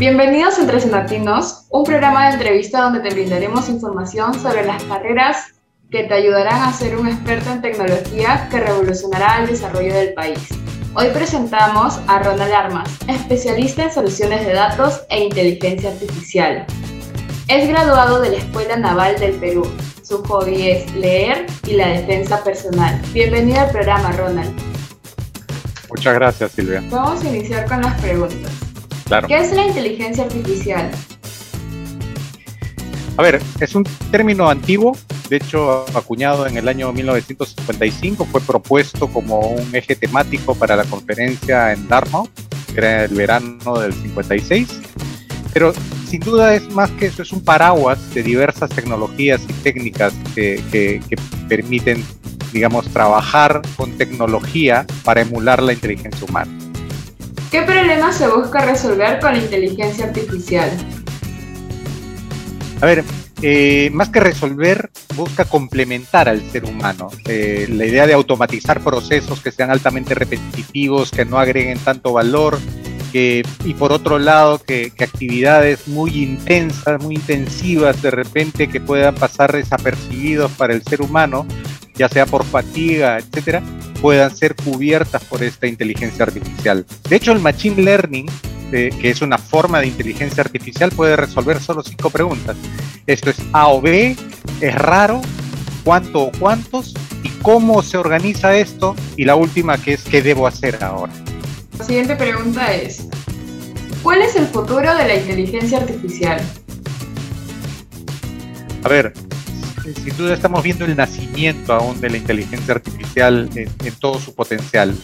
Bienvenidos a Entre Latinos, un programa de entrevista donde te brindaremos información sobre las carreras que te ayudarán a ser un experto en tecnología que revolucionará el desarrollo del país. Hoy presentamos a Ronald Armas, especialista en soluciones de datos e inteligencia artificial. Es graduado de la Escuela Naval del Perú. Su hobby es leer y la defensa personal. Bienvenido al programa, Ronald. Muchas gracias, Silvia. Vamos a iniciar con las preguntas. Claro. ¿Qué es la inteligencia artificial? A ver, es un término antiguo, de hecho acuñado en el año 1955, fue propuesto como un eje temático para la conferencia en Dartmouth, que era el verano del 56, pero sin duda es más que eso, es un paraguas de diversas tecnologías y técnicas que, que permiten, digamos, trabajar con tecnología para emular la inteligencia humana. ¿Qué problemas se busca resolver con la inteligencia artificial? A ver, eh, más que resolver, busca complementar al ser humano. Eh, la idea de automatizar procesos que sean altamente repetitivos, que no agreguen tanto valor, que, y por otro lado, que, que, actividades muy intensas, muy intensivas de repente que puedan pasar desapercibidos para el ser humano, ya sea por fatiga, etcétera, puedan ser cubiertas por esta inteligencia artificial. De hecho, el Machine Learning que es una forma de inteligencia artificial, puede resolver solo cinco preguntas. Esto es A o B, es raro, cuánto o cuántos, y cómo se organiza esto, y la última que es qué debo hacer ahora. La siguiente pregunta es, ¿cuál es el futuro de la inteligencia artificial? A ver, sin duda estamos viendo el nacimiento aún de la inteligencia artificial en, todo su potencial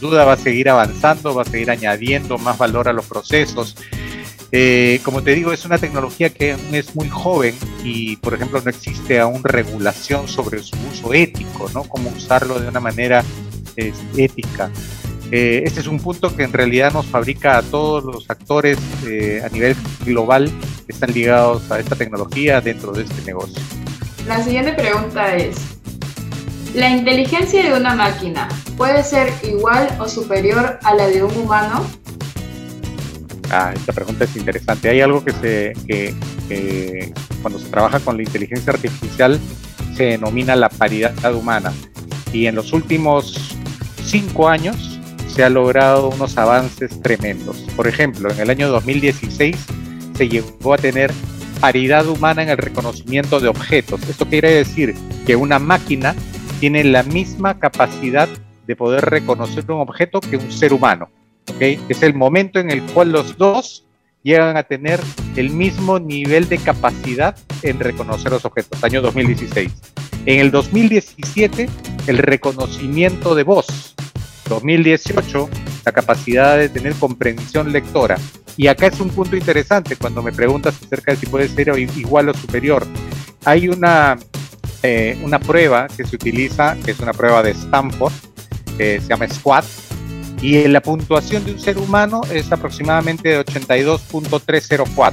duda va a seguir avanzando, va a seguir añadiendo más valor a los procesos. Eh, como te digo, es una tecnología que es muy joven y, por ejemplo, no existe aún regulación sobre su uso ético, ¿no? Cómo usarlo de una manera ética. Eh, este es un punto que en realidad nos fabrica a todos los actores eh, a nivel global que están ligados a esta tecnología dentro de este negocio. La siguiente pregunta es, ¿La inteligencia de una máquina puede ser igual o superior a la de un humano? Ah, esta pregunta es interesante. Hay algo que se que, cuando se trabaja con la inteligencia artificial se denomina la paridad humana. Y en los últimos cinco años se ha logrado unos avances tremendos. Por ejemplo, en el año 2016 se llegó a tener paridad humana en el reconocimiento de objetos. Esto quiere decir que una máquina tiene la misma capacidad de poder reconocer un objeto que un ser humano. ¿okay? Es el momento en el cual los dos llegan a tener el mismo nivel de capacidad en reconocer los objetos, año 2016. En el 2017, el reconocimiento de voz. 2018, la capacidad de tener comprensión lectora. Y acá es un punto interesante cuando me preguntas acerca de si puede ser igual o superior. Hay una eh, una prueba que se utiliza, que es una prueba de Stanford, que se llama SQUAD, y la puntuación de un ser humano es aproximadamente de 82.304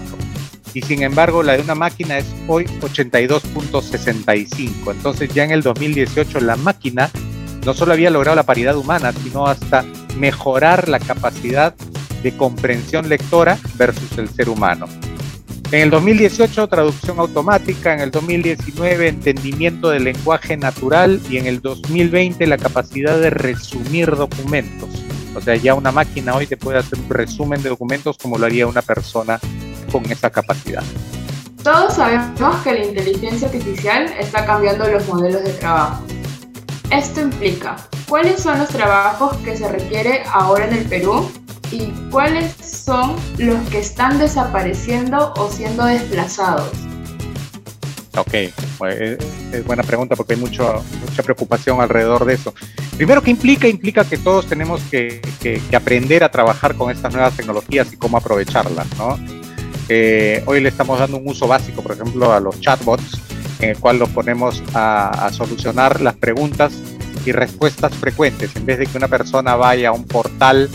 y sin embargo la de una máquina es hoy 82.65. Entonces ya en el 2018 la máquina no solo había logrado la paridad humana, sino hasta mejorar la capacidad de comprensión lectora versus el ser humano. En el 2018, traducción automática, en el 2019, entendimiento del lenguaje natural y en el 2020, la capacidad de resumir documentos. O sea, ya una máquina hoy te puede hacer un resumen de documentos como lo haría una persona con esa capacidad. Todos sabemos que la inteligencia artificial está cambiando los modelos de trabajo. Esto implica, ¿cuáles son los trabajos que se requiere ahora en el Perú y cuáles son los que están desapareciendo o siendo desplazados? Ok, pues, es buena pregunta porque hay mucho, mucha preocupación alrededor de eso. Primero, ¿qué implica? Implica que todos tenemos que, aprender a trabajar con estas nuevas tecnologías y cómo aprovecharlas, ¿no? Eh, hoy le estamos dando un uso básico, por ejemplo, a los chatbots, en el cual los ponemos a solucionar las preguntas y respuestas frecuentes. En vez de que una persona vaya a un portal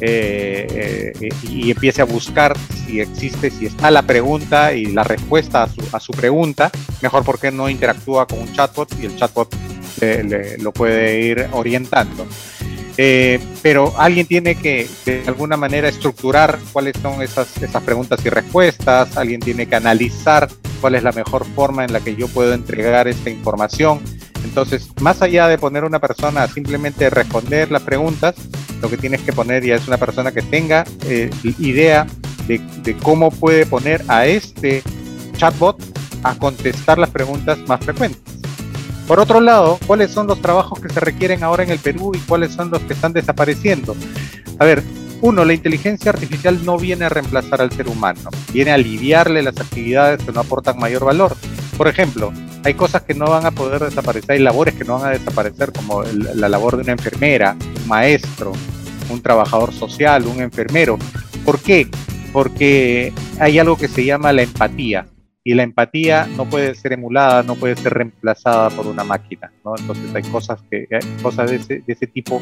eh, eh, y empiece a buscar si existe, si está la pregunta y la respuesta a su, a su pregunta, mejor porque no interactúa con un chatbot y el chatbot lo puede ir orientando. Eh, pero alguien tiene que de alguna manera estructurar cuáles son esas, esas preguntas y respuestas, alguien tiene que analizar cuál es la mejor forma en la que yo puedo entregar esta información. Entonces, más allá de poner una persona a simplemente responder las preguntas, lo que tienes que poner ya es una persona que tenga eh, idea de, de cómo puede poner a este chatbot a contestar las preguntas más frecuentes. Por otro lado, ¿cuáles son los trabajos que se requieren ahora en el Perú y cuáles son los que están desapareciendo? A ver, uno, la inteligencia artificial no viene a reemplazar al ser humano, viene a aliviarle las actividades que no aportan mayor valor. Por ejemplo, hay cosas que no van a poder desaparecer, hay labores que no van a desaparecer, como la labor de una enfermera, maestro, un trabajador social, un enfermero. ¿Por qué? Porque hay algo que se llama la empatía y la empatía no puede ser emulada, no puede ser reemplazada por una máquina, ¿no? Entonces hay cosas, que, cosas de, ese, de ese tipo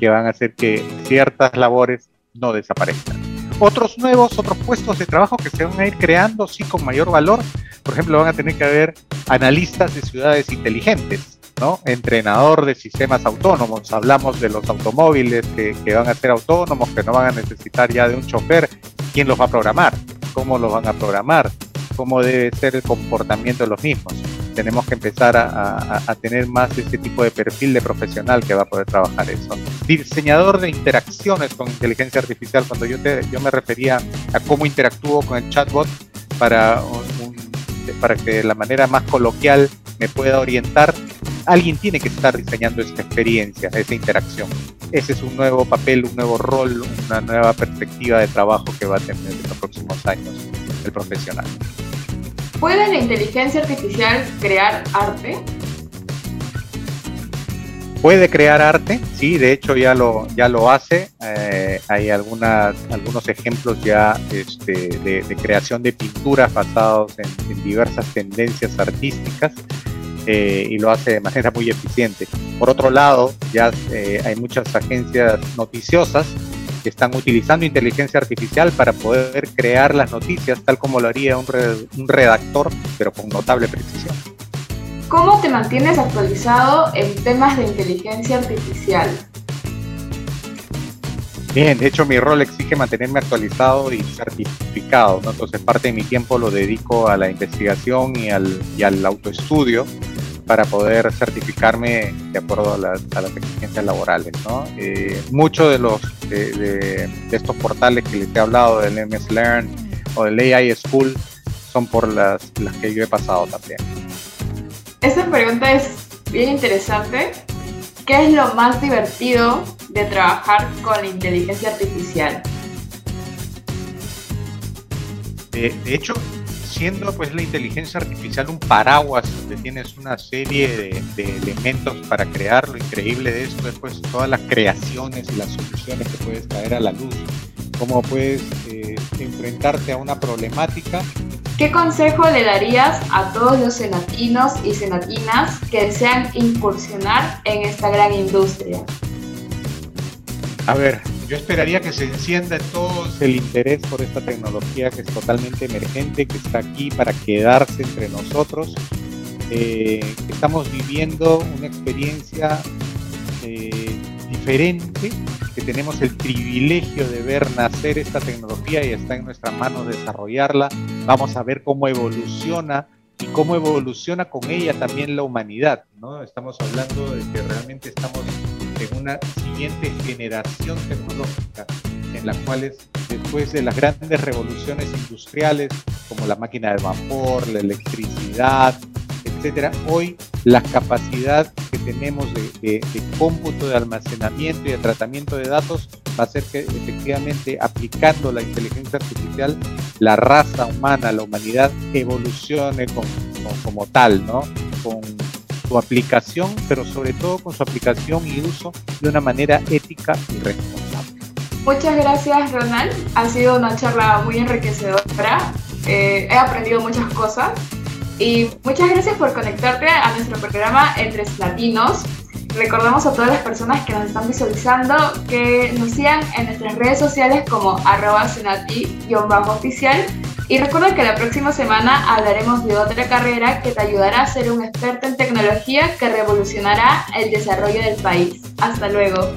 que van a hacer que ciertas labores no desaparezcan. Otros nuevos, otros puestos de trabajo que se van a ir creando, sí, con mayor valor. Por ejemplo, van a tener que haber analistas de ciudades inteligentes, ¿no? Entrenador de sistemas autónomos. Hablamos de los automóviles que, van a ser autónomos, que no van a necesitar ya de un chofer. ¿Quién los va a programar? ¿Cómo los van a programar? cómo debe ser el comportamiento de los mismos. Tenemos que empezar a, tener más ese tipo de perfil de profesional que va a poder trabajar eso. Diseñador de interacciones con inteligencia artificial, cuando yo, te, yo me refería a cómo interactúo con el chatbot para, para que de la manera más coloquial me pueda orientar, alguien tiene que estar diseñando esta experiencia, esa interacción. Ese es un nuevo papel, un nuevo rol, una nueva perspectiva de trabajo que va a tener en los próximos años el profesional. ¿Puede la inteligencia artificial crear arte? Puede crear arte, sí, de hecho ya lo, ya lo hace. Eh, hay algunas, algunos ejemplos ya este, de, creación de pinturas basados en, diversas tendencias artísticas eh, y lo hace de manera muy eficiente. Por otro lado, ya eh, hay muchas agencias noticiosas están utilizando inteligencia artificial para poder crear las noticias tal como lo haría un, redactor, pero con notable precisión. ¿Cómo te mantienes actualizado en temas de inteligencia artificial? Bien, de hecho mi rol exige mantenerme actualizado y certificado, entonces parte de mi tiempo lo dedico a la investigación y al, y al autoestudio para poder certificarme de acuerdo a las, exigencias laborales. ¿no? Eh, muchos de, los, de, estos portales que les he hablado, del MS Learn o del AI School, son por las, las que yo he pasado también. Esta pregunta es bien interesante. ¿Qué es lo más divertido de trabajar con la inteligencia artificial? de hecho, siendo pues la inteligencia artificial un paraguas donde tienes una serie de, elementos para crear, lo increíble de esto es pues todas las creaciones y las soluciones que puedes traer a la luz, cómo puedes eh, enfrentarte a una problemática. ¿Qué consejo le darías a todos los senatinos y senatinas que desean incursionar en esta gran industria? A ver, yo esperaría que se encienda en todos el interés por esta tecnología que es totalmente emergente, que está aquí para quedarse entre nosotros. Eh, estamos viviendo una experiencia eh, diferente, que tenemos el privilegio de ver nacer esta tecnología y está en nuestras manos desarrollarla. Vamos a ver cómo evoluciona y cómo evoluciona con ella también la humanidad. ¿no? Estamos hablando de que realmente estamos en una siguiente generación tecnológica en la cual después de las grandes revoluciones industriales como la máquina de vapor, la electricidad, etcétera, hoy la capacidad que tenemos de, cómputo, de almacenamiento y de tratamiento de datos va a ser que efectivamente aplicando la inteligencia artificial, la raza humana, la humanidad evolucione como tal, ¿no? Con, su aplicación, pero sobre todo con su aplicación y uso de una manera ética y responsable. Muchas gracias Ronald, ha sido una charla muy enriquecedora, eh, he aprendido muchas cosas y muchas gracias por conectarte a nuestro programa Entre Latinos. Recordamos a todas las personas que nos están visualizando que nos sigan en nuestras redes sociales como arroba senati-oficial y recuerda que la próxima semana hablaremos de otra carrera que te ayudará a ser un experto en tecnología que revolucionará el desarrollo del país. Hasta luego.